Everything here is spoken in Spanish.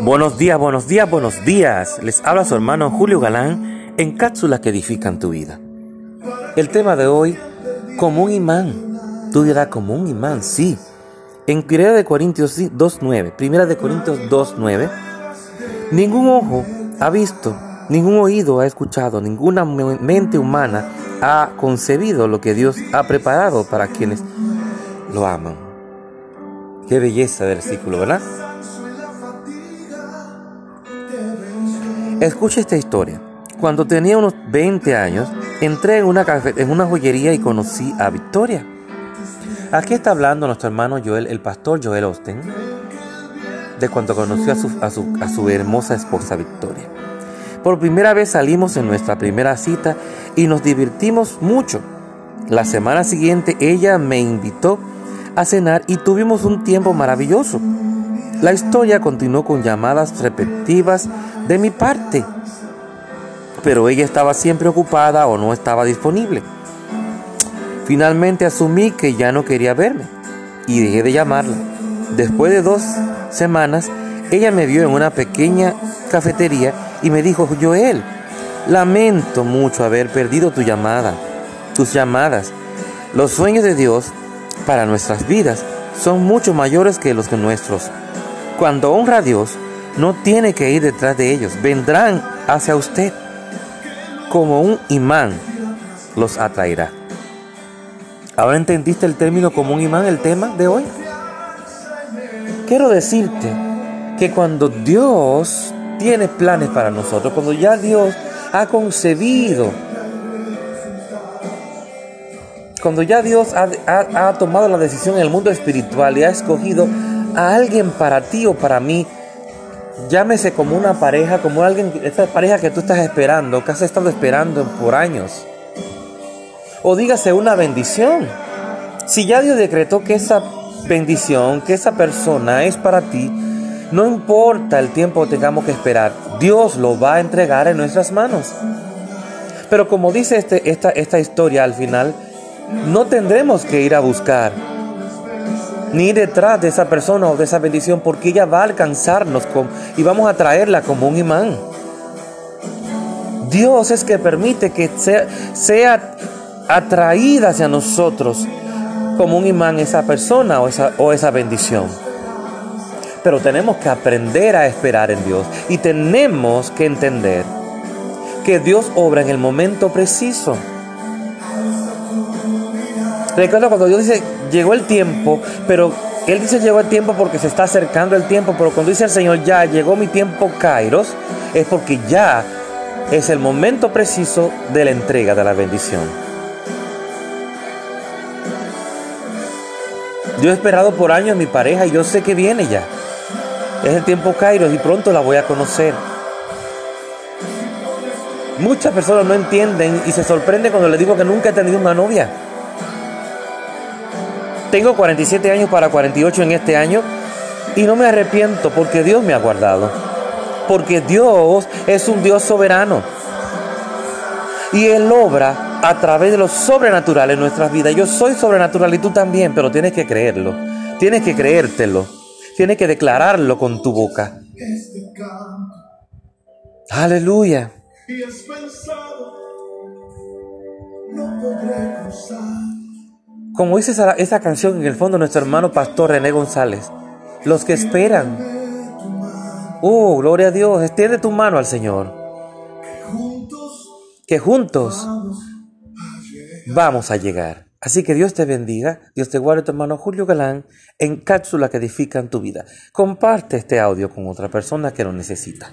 Buenos días, buenos días, buenos días. Les habla su hermano Julio Galán en cápsulas que edifican tu vida. El tema de hoy, como un imán. Tu dirás, como un imán, sí. En 1 de Corintios 2.9, Primera de Corintios 2.9, ningún ojo ha visto, ningún oído ha escuchado, ninguna mente humana ha concebido lo que Dios ha preparado para quienes lo aman. Qué belleza del versículo, ¿verdad? Escucha esta historia. Cuando tenía unos 20 años, entré en una, joyería y conocí a Victoria. Aquí está hablando nuestro hermano Joel, el pastor Joel Austin, de cuando conoció a su hermosa esposa Victoria. Por primera vez salimos en nuestra primera cita y nos divertimos mucho. La semana siguiente ella me invitó a cenar y tuvimos un tiempo maravilloso. La historia continuó con llamadas repetitivas de mi parte, pero ella estaba siempre ocupada o no estaba disponible. Finalmente asumí que ya no quería verme y dejé de llamarla. Después de dos semanas, ella me vio en una pequeña cafetería y me dijo, Joel, lamento mucho haber perdido tu llamada, tus llamadas. Los sueños de Dios para nuestras vidas son mucho mayores que los que nuestros. Cuando honra a Dios, no tiene que ir detrás de ellos, vendrán hacia usted. Como un imán los atraerá. ¿Ahora entendiste el término como un imán, el tema de hoy? Quiero decirte que cuando Dios tiene planes para nosotros, cuando ya Dios ha concebido, cuando ya Dios ha, ha, tomado la decisión en el mundo espiritual y ha escogido a alguien para ti o para mí, llámese como una pareja, como alguien, esta pareja que tú estás esperando, que has estado esperando por años. O dígase una bendición. Si ya Dios decretó que esa bendición, que esa persona es para ti, no importa el tiempo que tengamos que esperar, Dios lo va a entregar en nuestras manos. Pero como dice este, esta, esta historia al final, no tendremos que ir a buscar ni detrás de esa persona o de esa bendición, porque ella va a alcanzarnos con, y vamos a traerla como un imán. Dios es que permite que sea, atraída hacia nosotros como un imán esa persona o esa, o esa bendición. Pero tenemos que aprender a esperar en Dios y tenemos que entender que Dios obra en el momento preciso. Recuerda cuando Dios dice, llegó el tiempo, pero Él dice llegó el tiempo porque se está acercando el tiempo, pero cuando dice el Señor, ya llegó mi tiempo, Kairos, es porque ya es el momento preciso de la entrega de la bendición. Yo he esperado por años mi pareja y yo sé que viene ya. Es el tiempo Kairos y pronto la voy a conocer. Muchas personas no entienden y se sorprenden cuando les digo que nunca he tenido una novia. Tengo 47 años para 48 en este año y no me arrepiento porque Dios me ha guardado. Porque Dios es un Dios soberano. Y Él obra a través de lo sobrenatural en nuestras vidas. Yo soy sobrenatural y tú también, pero tienes que creerlo. Tienes que creértelo. Tienes que declararlo con tu boca. Aleluya. Como dice esa, canción en el fondo nuestro hermano pastor René González, los que esperan. Oh, gloria a Dios, extiende tu mano al Señor. Que juntos vamos a llegar. Así que Dios te bendiga, Dios te guarde tu hermano Julio Galán en cápsula que edifican tu vida. Comparte este audio con otra persona que lo necesita.